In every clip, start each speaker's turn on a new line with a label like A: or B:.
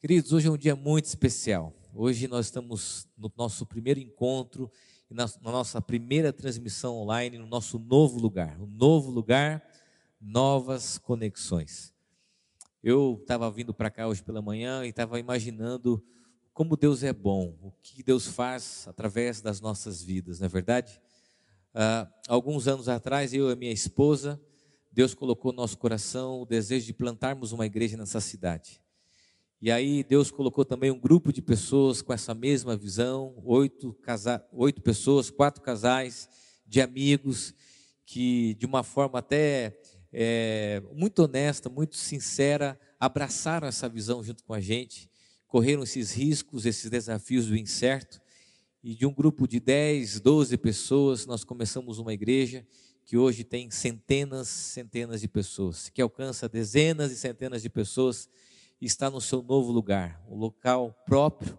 A: Queridos, hoje é um dia muito especial. Hoje nós estamos no nosso primeiro encontro, na, nossa primeira transmissão online, no nosso novo lugar. Um novo lugar, novas conexões. Eu estava vindo para cá hoje pela manhã e estava imaginando como Deus é bom, o que Deus faz através das nossas vidas, não é verdade? Uh, alguns anos atrás, eu e minha esposa, Deus colocou no nosso coração o desejo de plantarmos uma igreja nessa cidade. E aí Deus colocou também um grupo de pessoas com essa mesma visão, oito, casa, oito pessoas, quatro casais de amigos, que de uma forma até é, muito honesta, muito sincera, abraçaram essa visão junto com a gente, correram esses riscos, esses desafios do incerto, e de um grupo de 10, 12 pessoas, nós começamos uma igreja que hoje tem centenas, centenas de pessoas, que alcança dezenas e centenas de pessoas está no seu novo lugar, um local próprio.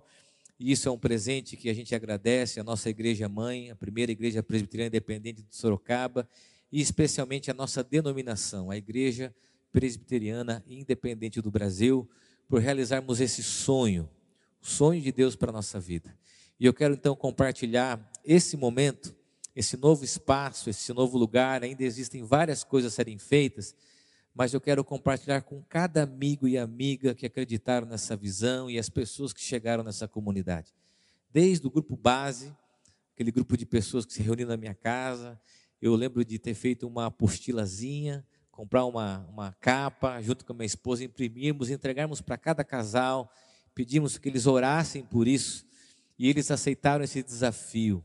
A: E isso é um presente que a gente agradece à nossa igreja mãe, a primeira igreja presbiteriana independente de Sorocaba, e especialmente a nossa denominação, a Igreja Presbiteriana Independente do Brasil, por realizarmos esse sonho, o sonho de Deus para a nossa vida. E eu quero então compartilhar esse momento, esse novo espaço, esse novo lugar. Ainda existem várias coisas a serem feitas, mas eu quero compartilhar com cada amigo e amiga que acreditaram nessa visão e as pessoas que chegaram nessa comunidade. Desde o grupo base, aquele grupo de pessoas que se reuniram na minha casa, eu lembro de ter feito uma apostilazinha, comprar uma, uma capa, junto com a minha esposa, imprimirmos, entregarmos para cada casal, pedimos que eles orassem por isso, e eles aceitaram esse desafio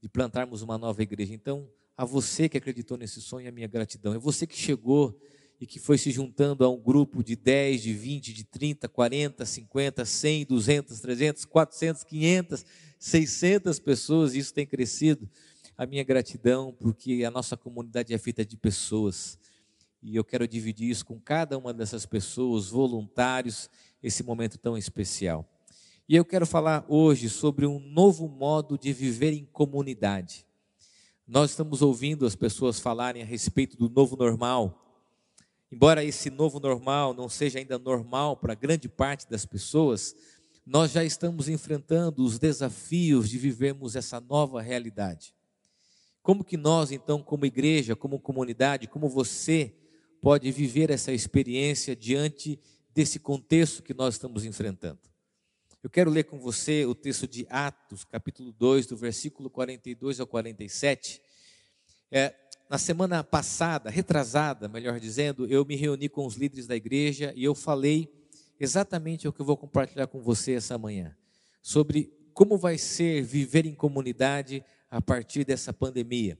A: de plantarmos uma nova igreja. Então, a você que acreditou nesse sonho, a minha gratidão. É você que chegou e que foi se juntando a um grupo de 10, de 20, de 30, 40, 50, 100, 200, 300, 400, 500, 600 pessoas, e isso tem crescido. A minha gratidão, porque a nossa comunidade é feita de pessoas, e eu quero dividir isso com cada uma dessas pessoas, voluntários, esse momento tão especial. E eu quero falar hoje sobre um novo modo de viver em comunidade. Nós estamos ouvindo as pessoas falarem a respeito do novo normal, Embora esse novo normal não seja ainda normal para grande parte das pessoas, nós já estamos enfrentando os desafios de vivermos essa nova realidade. Como que nós, então, como igreja, como comunidade, como você pode viver essa experiência diante desse contexto que nós estamos enfrentando? Eu quero ler com você o texto de Atos, capítulo 2, do versículo 42 ao 47. É, na semana passada, retrasada, melhor dizendo, eu me reuni com os líderes da igreja e eu falei exatamente o que eu vou compartilhar com você essa manhã, sobre como vai ser viver em comunidade a partir dessa pandemia.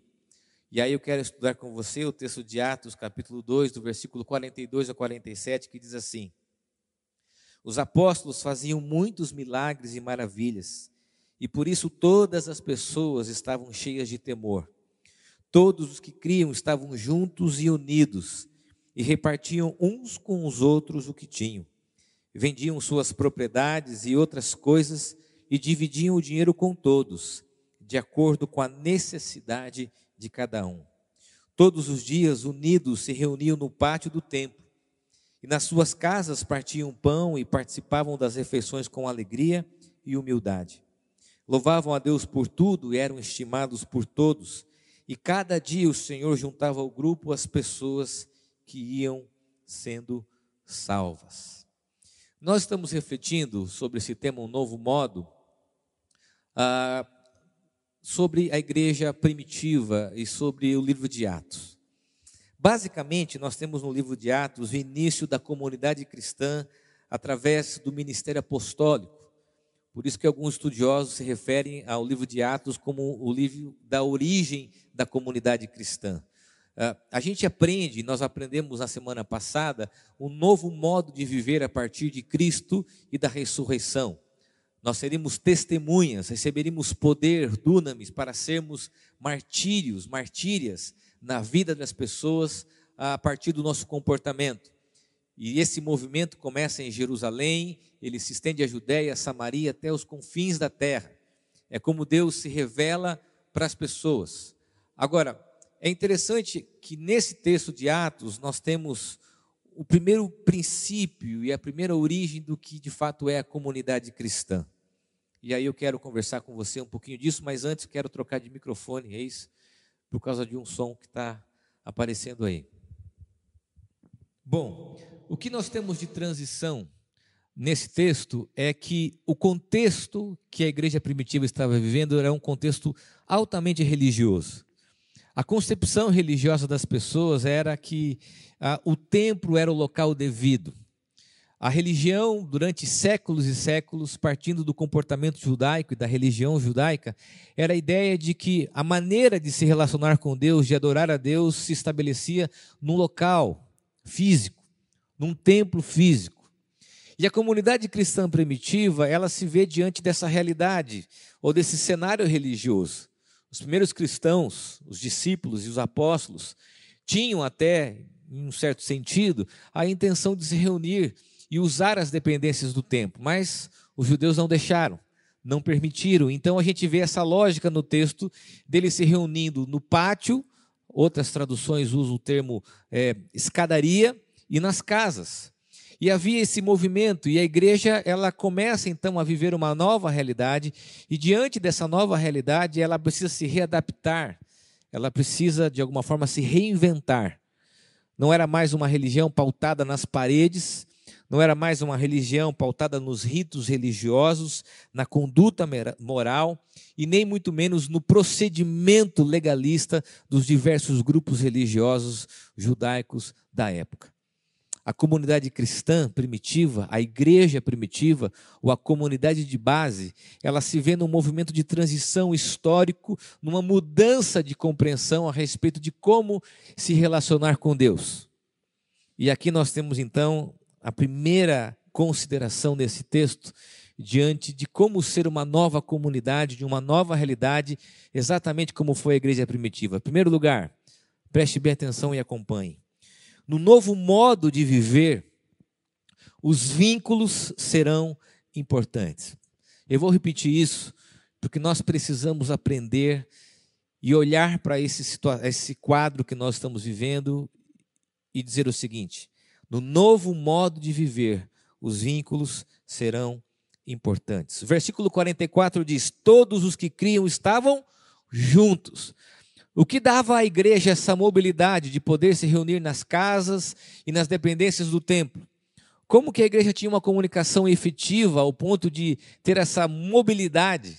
A: E aí eu quero estudar com você o texto de Atos, capítulo 2, do versículo 42 a 47, que diz assim: Os apóstolos faziam muitos milagres e maravilhas, e por isso todas as pessoas estavam cheias de temor. Todos os que criam estavam juntos e unidos e repartiam uns com os outros o que tinham. Vendiam suas propriedades e outras coisas e dividiam o dinheiro com todos, de acordo com a necessidade de cada um. Todos os dias, unidos, se reuniam no pátio do templo e nas suas casas partiam pão e participavam das refeições com alegria e humildade. Louvavam a Deus por tudo e eram estimados por todos e cada dia o Senhor juntava ao grupo as pessoas que iam sendo salvas. Nós estamos refletindo sobre esse tema, um novo modo, ah, sobre a igreja primitiva e sobre o livro de Atos. Basicamente, nós temos no livro de Atos o início da comunidade cristã através do ministério apostólico. Por isso que alguns estudiosos se referem ao livro de Atos como o livro da origem da comunidade cristã. Uh, a gente aprende, nós aprendemos na semana passada, um novo modo de viver a partir de Cristo e da ressurreição. Nós seremos testemunhas, receberemos poder, dunamis, para sermos martírios, martírias na vida das pessoas a partir do nosso comportamento. E esse movimento começa em Jerusalém, ele se estende à Judéia, Samaria, até os confins da terra. É como Deus se revela para as pessoas. Agora, é interessante que nesse texto de Atos nós temos o primeiro princípio e a primeira origem do que de fato é a comunidade cristã. E aí eu quero conversar com você um pouquinho disso, mas antes quero trocar de microfone, é isso? Por causa de um som que está aparecendo aí. Bom, o que nós temos de transição nesse texto é que o contexto que a igreja primitiva estava vivendo era um contexto altamente religioso. A concepção religiosa das pessoas era que ah, o templo era o local devido. A religião, durante séculos e séculos, partindo do comportamento judaico e da religião judaica, era a ideia de que a maneira de se relacionar com Deus, de adorar a Deus, se estabelecia num local físico, num templo físico. E a comunidade cristã primitiva, ela se vê diante dessa realidade, ou desse cenário religioso. Os primeiros cristãos, os discípulos e os apóstolos, tinham até, em um certo sentido, a intenção de se reunir e usar as dependências do templo, mas os judeus não deixaram, não permitiram. Então a gente vê essa lógica no texto dele se reunindo no pátio, outras traduções usam o termo é, escadaria, e nas casas. E havia esse movimento, e a igreja ela começa então a viver uma nova realidade, e diante dessa nova realidade ela precisa se readaptar, ela precisa de alguma forma se reinventar. Não era mais uma religião pautada nas paredes, não era mais uma religião pautada nos ritos religiosos, na conduta moral e nem muito menos no procedimento legalista dos diversos grupos religiosos judaicos da época. A comunidade cristã primitiva, a igreja primitiva, ou a comunidade de base, ela se vê num movimento de transição histórico, numa mudança de compreensão a respeito de como se relacionar com Deus. E aqui nós temos então a primeira consideração desse texto diante de como ser uma nova comunidade, de uma nova realidade, exatamente como foi a igreja primitiva. Em primeiro lugar, preste bem atenção e acompanhe. No novo modo de viver, os vínculos serão importantes. Eu vou repetir isso, porque nós precisamos aprender e olhar para esse, esse quadro que nós estamos vivendo e dizer o seguinte: no novo modo de viver, os vínculos serão importantes. Versículo 44 diz: Todos os que criam estavam juntos. O que dava à igreja essa mobilidade de poder se reunir nas casas e nas dependências do templo? Como que a igreja tinha uma comunicação efetiva ao ponto de ter essa mobilidade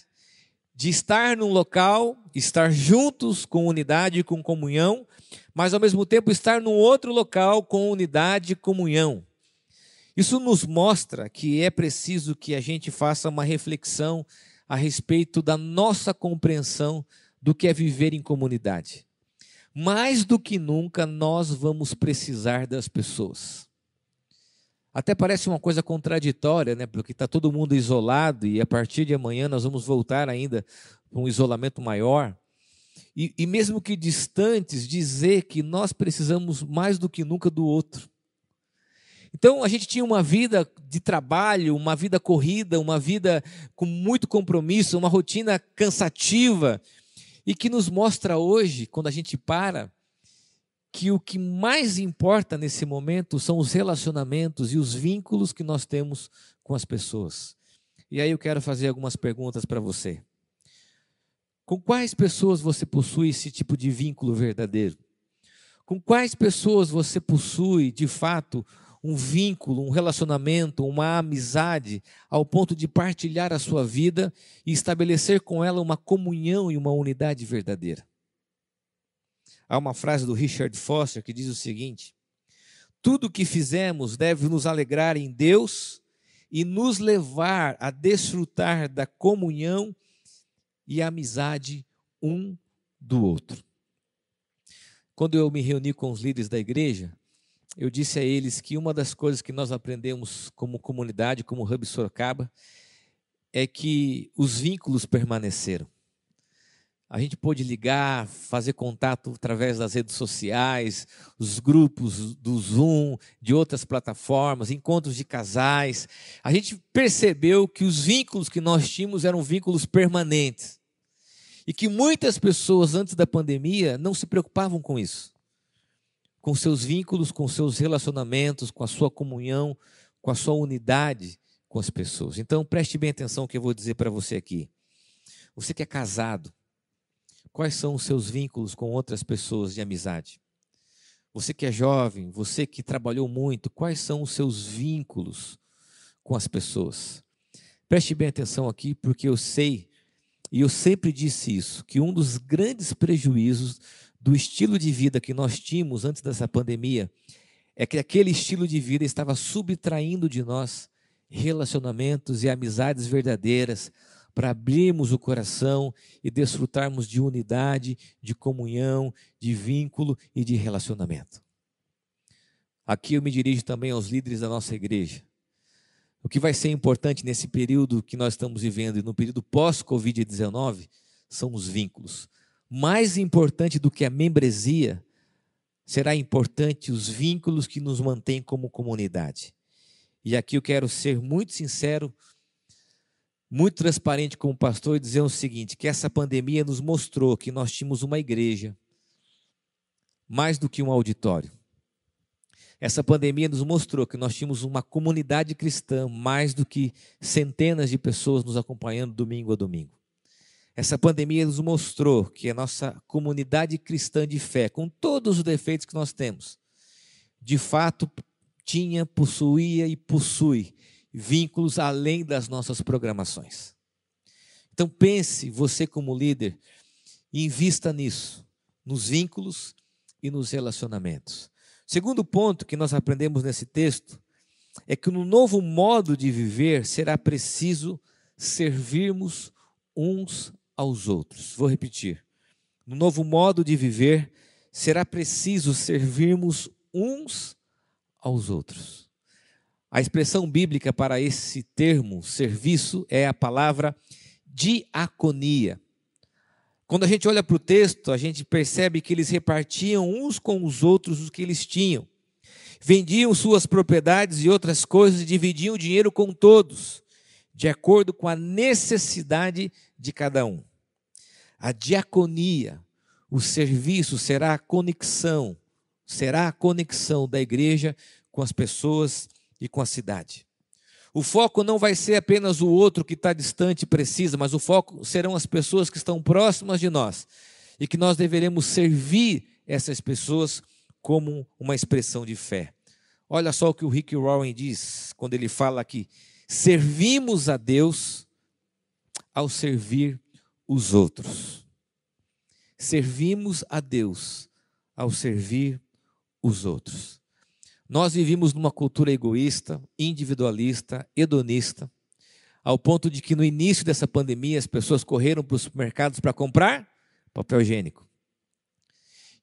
A: de estar num local, estar juntos com unidade e com comunhão, mas ao mesmo tempo estar num outro local com unidade e comunhão. Isso nos mostra que é preciso que a gente faça uma reflexão a respeito da nossa compreensão do que é viver em comunidade. Mais do que nunca, nós vamos precisar das pessoas. Até parece uma coisa contraditória, né? Porque está todo mundo isolado e a partir de amanhã nós vamos voltar ainda para um isolamento maior e, e mesmo que distantes, dizer que nós precisamos mais do que nunca do outro. Então a gente tinha uma vida de trabalho, uma vida corrida, uma vida com muito compromisso, uma rotina cansativa, e que nos mostra hoje, quando a gente para, que o que mais importa nesse momento são os relacionamentos e os vínculos que nós temos com as pessoas. E aí eu quero fazer algumas perguntas para você. Com quais pessoas você possui esse tipo de vínculo verdadeiro? Com quais pessoas você possui, de fato, um vínculo, um relacionamento, uma amizade, ao ponto de partilhar a sua vida e estabelecer com ela uma comunhão e uma unidade verdadeira? Há uma frase do Richard Foster que diz o seguinte: Tudo o que fizemos deve nos alegrar em Deus e nos levar a desfrutar da comunhão e amizade um do outro. Quando eu me reuni com os líderes da igreja, eu disse a eles que uma das coisas que nós aprendemos como comunidade, como Hub Sorocaba, é que os vínculos permaneceram. A gente pôde ligar, fazer contato através das redes sociais, os grupos do Zoom, de outras plataformas, encontros de casais. A gente percebeu que os vínculos que nós tínhamos eram vínculos permanentes. E que muitas pessoas antes da pandemia não se preocupavam com isso. Com seus vínculos, com seus relacionamentos, com a sua comunhão, com a sua unidade com as pessoas. Então, preste bem atenção que eu vou dizer para você aqui. Você que é casado, quais são os seus vínculos com outras pessoas de amizade? Você que é jovem, você que trabalhou muito, quais são os seus vínculos com as pessoas? Preste bem atenção aqui, porque eu sei, e eu sempre disse isso, que um dos grandes prejuízos do estilo de vida que nós tínhamos antes dessa pandemia é que aquele estilo de vida estava subtraindo de nós relacionamentos e amizades verdadeiras para abrirmos o coração e desfrutarmos de unidade, de comunhão, de vínculo e de relacionamento. Aqui eu me dirijo também aos líderes da nossa igreja. O que vai ser importante nesse período que nós estamos vivendo e no período pós-Covid-19 são os vínculos mais importante do que a membresia, será importante os vínculos que nos mantêm como comunidade. E aqui eu quero ser muito sincero, muito transparente como pastor e dizer o seguinte: que essa pandemia nos mostrou que nós tínhamos uma igreja mais do que um auditório. Essa pandemia nos mostrou que nós tínhamos uma comunidade cristã mais do que centenas de pessoas nos acompanhando domingo a domingo. Essa pandemia nos mostrou que a nossa comunidade cristã de fé, com todos os defeitos que nós temos, de fato tinha, possuía e possui vínculos além das nossas programações. Então pense, você como líder, invista nisso, nos vínculos e nos relacionamentos. Segundo ponto que nós aprendemos nesse texto é que no novo modo de viver será preciso servirmos uns aos outros. Vou repetir. No novo modo de viver, será preciso servirmos uns aos outros. A expressão bíblica para esse termo, serviço, é a palavra diaconia. Quando a gente olha para o texto, a gente percebe que eles repartiam uns com os outros o que eles tinham. Vendiam suas propriedades e outras coisas e dividiam o dinheiro com todos, de acordo com a necessidade de cada um. A diaconia, o serviço será a conexão, será a conexão da igreja com as pessoas e com a cidade. O foco não vai ser apenas o outro que está distante e precisa, mas o foco serão as pessoas que estão próximas de nós e que nós deveremos servir essas pessoas como uma expressão de fé. Olha só o que o Rick Warren diz quando ele fala aqui: servimos a Deus ao servir os outros. Servimos a Deus ao servir os outros. Nós vivimos numa cultura egoísta, individualista, hedonista, ao ponto de que no início dessa pandemia as pessoas correram para os mercados para comprar papel higiênico.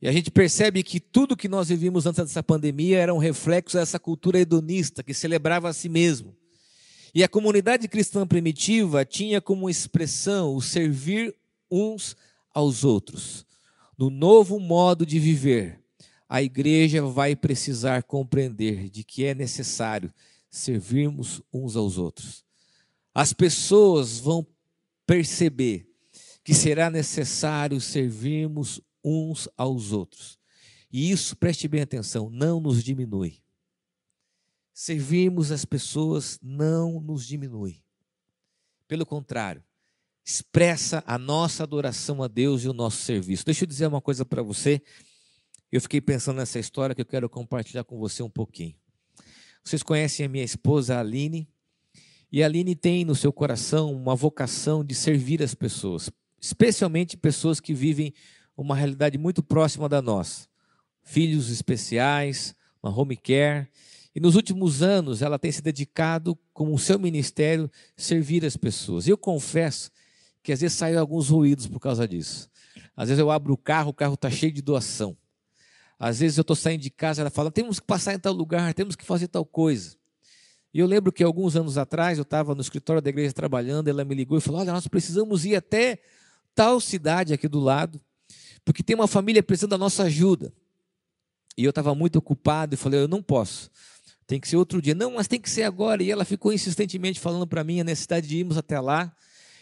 A: E a gente percebe que tudo que nós vivíamos antes dessa pandemia era um reflexo dessa cultura hedonista que celebrava a si mesmo. E a comunidade cristã primitiva tinha como expressão o servir uns aos outros. No novo modo de viver, a igreja vai precisar compreender de que é necessário servirmos uns aos outros. As pessoas vão perceber que será necessário servirmos uns aos outros. E isso, preste bem atenção, não nos diminui. Servirmos as pessoas não nos diminui. Pelo contrário, expressa a nossa adoração a Deus e o nosso serviço. Deixa eu dizer uma coisa para você. Eu fiquei pensando nessa história que eu quero compartilhar com você um pouquinho. Vocês conhecem a minha esposa Aline, e a Aline tem no seu coração uma vocação de servir as pessoas, especialmente pessoas que vivem uma realidade muito próxima da nossa. Filhos especiais, uma home care, e nos últimos anos ela tem se dedicado, com o seu ministério, servir as pessoas. Eu confesso que às vezes saem alguns ruídos por causa disso. Às vezes eu abro o carro, o carro está cheio de doação. Às vezes eu estou saindo de casa, ela fala: temos que passar em tal lugar, temos que fazer tal coisa. E eu lembro que alguns anos atrás eu estava no escritório da igreja trabalhando, ela me ligou e falou: Olha, nós precisamos ir até tal cidade aqui do lado, porque tem uma família precisando da nossa ajuda. E eu estava muito ocupado e falei: Eu não posso. Tem que ser outro dia. Não, mas tem que ser agora. E ela ficou insistentemente falando para mim a necessidade de irmos até lá.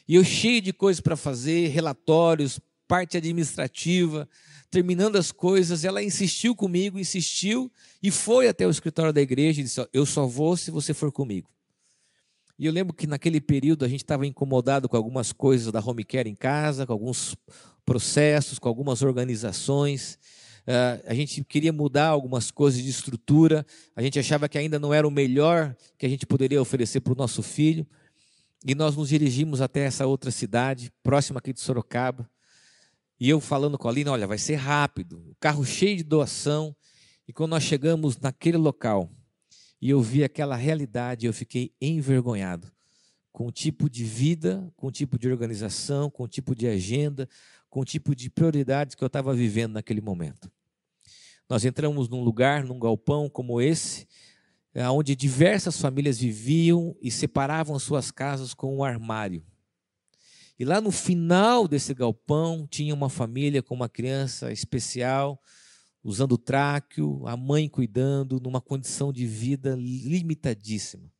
A: E eu cheio de coisas para fazer, relatórios, parte administrativa, terminando as coisas, ela insistiu comigo, insistiu e foi até o escritório da igreja e disse: Eu só vou se você for comigo. E eu lembro que naquele período a gente estava incomodado com algumas coisas da home care em casa, com alguns processos, com algumas organizações. Uh, a gente queria mudar algumas coisas de estrutura, a gente achava que ainda não era o melhor que a gente poderia oferecer para o nosso filho. E nós nos dirigimos até essa outra cidade, próxima aqui de Sorocaba. E eu falando com a Lina, olha, vai ser rápido, o carro cheio de doação. E quando nós chegamos naquele local e eu vi aquela realidade, eu fiquei envergonhado com o tipo de vida, com o tipo de organização, com o tipo de agenda, com o tipo de prioridades que eu estava vivendo naquele momento. Nós entramos num lugar, num galpão como esse, eh, onde diversas famílias viviam e separavam suas casas com um armário. E lá no final desse galpão tinha uma família com uma criança especial, usando tráqueo, a mãe cuidando, numa condição de vida limitadíssima.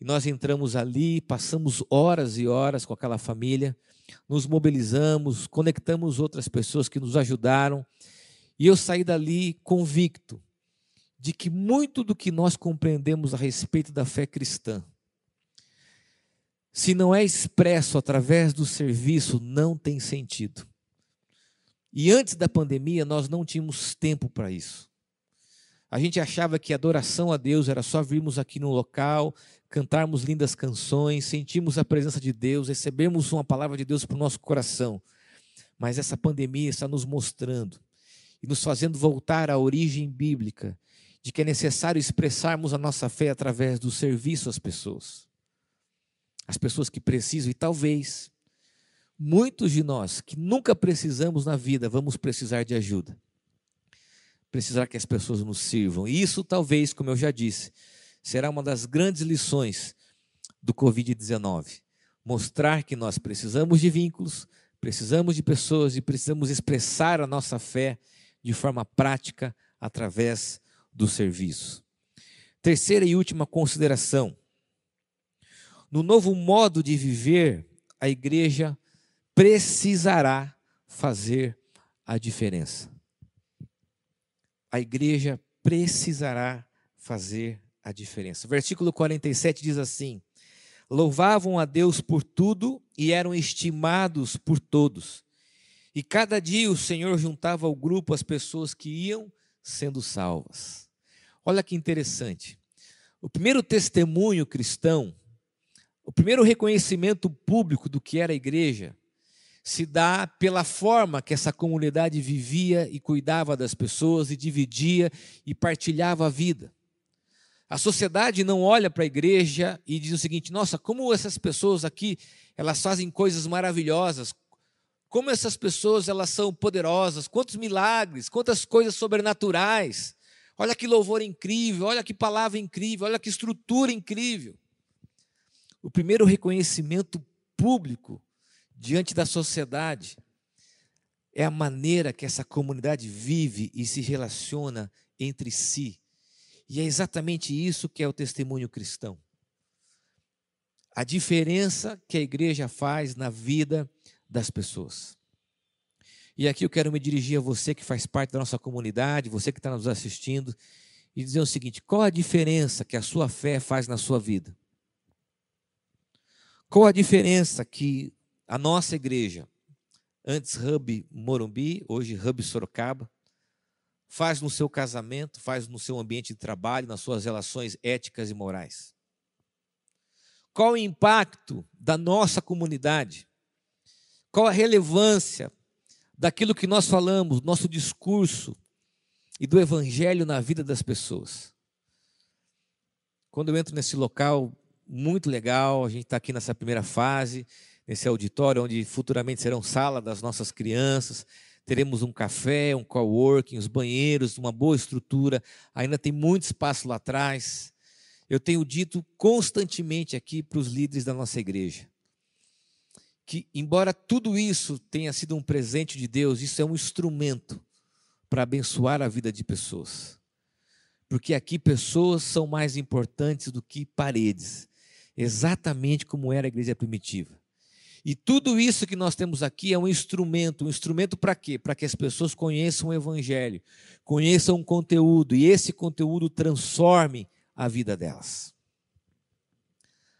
A: E nós entramos ali, passamos horas e horas com aquela família, nos mobilizamos, conectamos outras pessoas que nos ajudaram, e eu saí dali convicto de que muito do que nós compreendemos a respeito da fé cristã, se não é expresso através do serviço, não tem sentido. E antes da pandemia, nós não tínhamos tempo para isso. A gente achava que adoração a Deus era só virmos aqui no local, cantarmos lindas canções, sentirmos a presença de Deus, recebermos uma palavra de Deus para o nosso coração. Mas essa pandemia está nos mostrando e nos fazendo voltar à origem bíblica de que é necessário expressarmos a nossa fé através do serviço às pessoas. As pessoas que precisam, e talvez muitos de nós que nunca precisamos na vida, vamos precisar de ajuda. Precisar que as pessoas nos sirvam. E isso, talvez, como eu já disse, será uma das grandes lições do Covid-19. Mostrar que nós precisamos de vínculos, precisamos de pessoas e precisamos expressar a nossa fé de forma prática através do serviço. Terceira e última consideração. No novo modo de viver, a igreja precisará fazer a diferença. A igreja precisará fazer a diferença. Versículo 47 diz assim: Louvavam a Deus por tudo e eram estimados por todos. E cada dia o Senhor juntava ao grupo as pessoas que iam sendo salvas. Olha que interessante. O primeiro testemunho cristão, o primeiro reconhecimento público do que era a igreja, se dá pela forma que essa comunidade vivia e cuidava das pessoas e dividia e partilhava a vida. A sociedade não olha para a igreja e diz o seguinte: nossa, como essas pessoas aqui, elas fazem coisas maravilhosas, como essas pessoas elas são poderosas, quantos milagres, quantas coisas sobrenaturais. Olha que louvor incrível, olha que palavra incrível, olha que estrutura incrível. O primeiro reconhecimento público diante da sociedade é a maneira que essa comunidade vive e se relaciona entre si. E é exatamente isso que é o testemunho cristão. A diferença que a igreja faz na vida das pessoas. E aqui eu quero me dirigir a você que faz parte da nossa comunidade, você que está nos assistindo, e dizer o seguinte: qual a diferença que a sua fé faz na sua vida? Qual a diferença que a nossa igreja, antes Hub Morumbi, hoje Hub Sorocaba, faz no seu casamento, faz no seu ambiente de trabalho, nas suas relações éticas e morais? Qual o impacto da nossa comunidade? Qual a relevância daquilo que nós falamos, nosso discurso e do evangelho na vida das pessoas? Quando eu entro nesse local muito legal, a gente está aqui nessa primeira fase, nesse auditório, onde futuramente serão sala das nossas crianças. Teremos um café, um coworking, os banheiros, uma boa estrutura. Ainda tem muito espaço lá atrás. Eu tenho dito constantemente aqui para os líderes da nossa igreja que, embora tudo isso tenha sido um presente de Deus, isso é um instrumento para abençoar a vida de pessoas. Porque aqui pessoas são mais importantes do que paredes, exatamente como era a igreja primitiva. E tudo isso que nós temos aqui é um instrumento. Um instrumento para quê? Para que as pessoas conheçam o Evangelho, conheçam o conteúdo e esse conteúdo transforme a vida delas.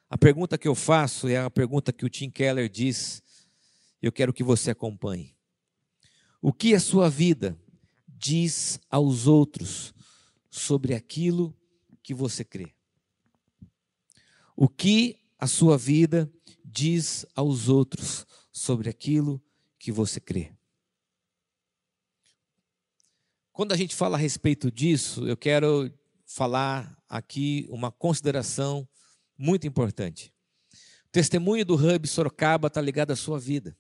A: A pergunta que eu faço é a pergunta que o Tim Keller diz, eu quero que você acompanhe. O que a sua vida diz aos outros sobre aquilo que você crê? O que a sua vida diz aos outros sobre aquilo que você crê? Quando a gente fala a respeito disso, eu quero falar aqui uma consideração muito importante. O testemunho do Hub Sorocaba está ligado à sua vida.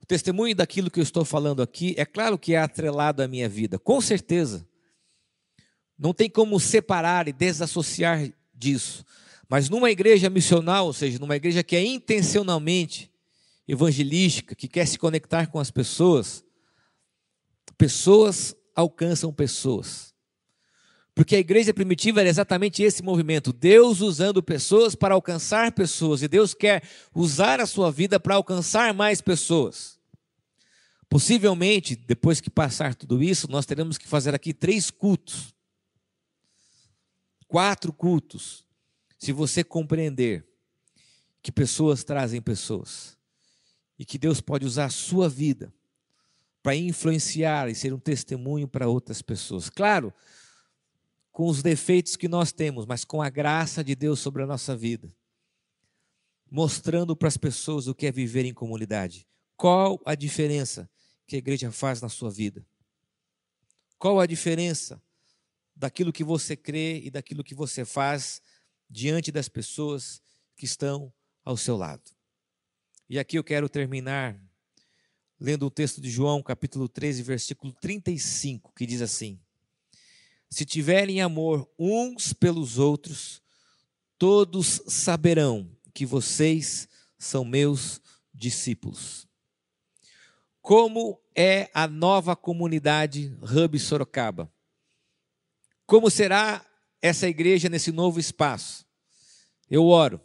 A: O testemunho daquilo que eu estou falando aqui, é claro que é atrelado à minha vida, com certeza. Não tem como separar e desassociar disso. Mas numa igreja missional, ou seja, numa igreja que é intencionalmente evangelística, que quer se conectar com as pessoas, pessoas alcançam pessoas. Porque a igreja primitiva era exatamente esse movimento: Deus usando pessoas para alcançar pessoas, e Deus quer usar a sua vida para alcançar mais pessoas. Possivelmente, depois que passar tudo isso, nós teremos que fazer aqui três cultos, quatro cultos, se você compreender que pessoas trazem pessoas e que Deus pode usar a sua vida para influenciar e ser um testemunho para outras pessoas. Claro, com os defeitos que nós temos, mas com a graça de Deus sobre a nossa vida. Mostrando para as pessoas o que é viver em comunidade. Qual a diferença que a igreja faz na sua vida? Qual a diferença daquilo que você crê e daquilo que você faz diante das pessoas que estão ao seu lado? E aqui eu quero terminar lendo o texto de João, capítulo 13, versículo 35, que diz assim: se tiverem amor uns pelos outros, todos saberão que vocês são meus discípulos. Como é a nova comunidade Hub Sorocaba? Como será essa igreja nesse novo espaço? Eu oro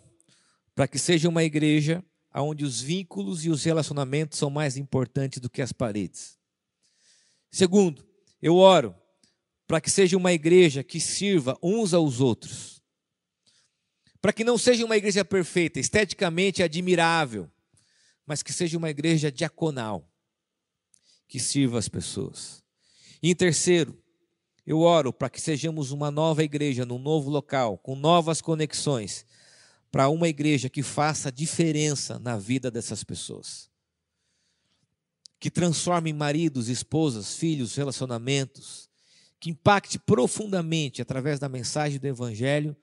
A: para que seja uma igreja onde os vínculos e os relacionamentos são mais importantes do que as paredes. Segundo, eu oro para que seja uma igreja que sirva uns aos outros. Para que não seja uma igreja perfeita, esteticamente admirável, mas que seja uma igreja diaconal, que sirva as pessoas. E em terceiro, eu oro para que sejamos uma nova igreja, num novo local, com novas conexões, para uma igreja que faça diferença na vida dessas pessoas. Que transforme maridos, esposas, filhos, relacionamentos, que impacte profundamente, através da mensagem do Evangelho,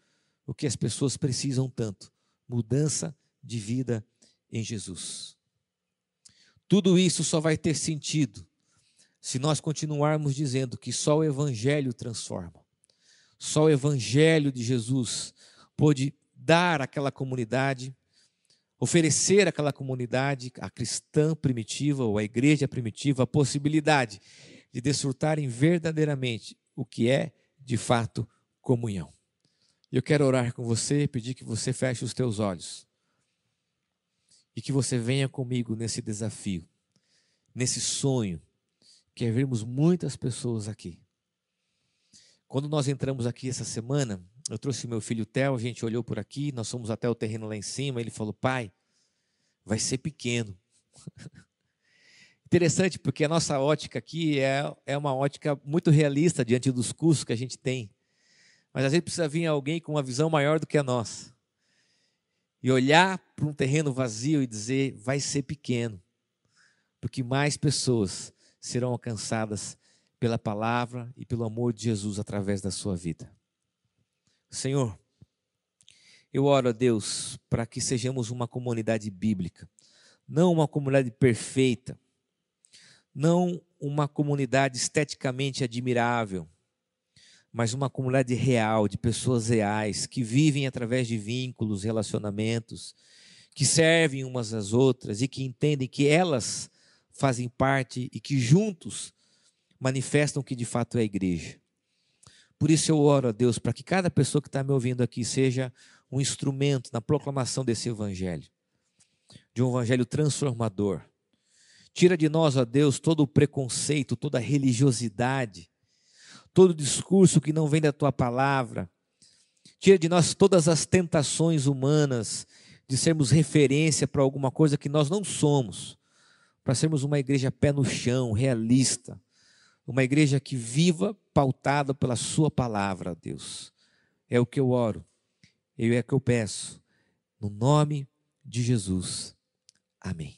A: o que as pessoas precisam tanto: mudança de vida em Jesus. Tudo isso só vai ter sentido se nós continuarmos dizendo que só o Evangelho transforma. Só o Evangelho de Jesus pôde dar àquela comunidade, oferecer àquela comunidade, a cristã primitiva ou a igreja primitiva, a possibilidade de desfrutarem verdadeiramente o que é, de fato, comunhão. Eu quero orar com você, pedir que você feche os teus olhos e que você venha comigo nesse desafio, nesse sonho, que é vermos muitas pessoas aqui. Quando nós entramos aqui essa semana, eu trouxe meu filho Theo, a gente olhou por aqui, nós fomos até o terreno lá em cima, ele falou: pai, vai ser pequeno. Interessante, porque a nossa ótica aqui é, é uma ótica muito realista diante dos custos que a gente tem. Mas às vezes precisa vir alguém com uma visão maior do que a nossa. E olhar para um terreno vazio e dizer, vai ser pequeno. Porque mais pessoas serão alcançadas pela palavra e pelo amor de Jesus através da sua vida. Senhor, eu oro a Deus para que sejamos uma comunidade bíblica, não uma comunidade perfeita, não uma comunidade esteticamente admirável, mas uma comunidade real, de pessoas reais, que vivem através de vínculos, relacionamentos, que servem umas às outras e que entendem que elas fazem parte e que juntos manifestam que de fato é a igreja. Por isso eu oro a Deus para que cada pessoa que está me ouvindo aqui seja um instrumento na proclamação desse evangelho. de um evangelho transformador. Tira de nós, ó Deus, todo o preconceito, toda a religiosidade, todo discurso que não vem da tua palavra. Tira de nós todas as tentações humanas de sermos referência para alguma coisa que nós não somos, para sermos uma igreja pé no chão, realista, uma igreja que viva pautada pela Sua palavra, Deus. É o que eu oro, é o que eu peço, no nome de Jesus. Amém.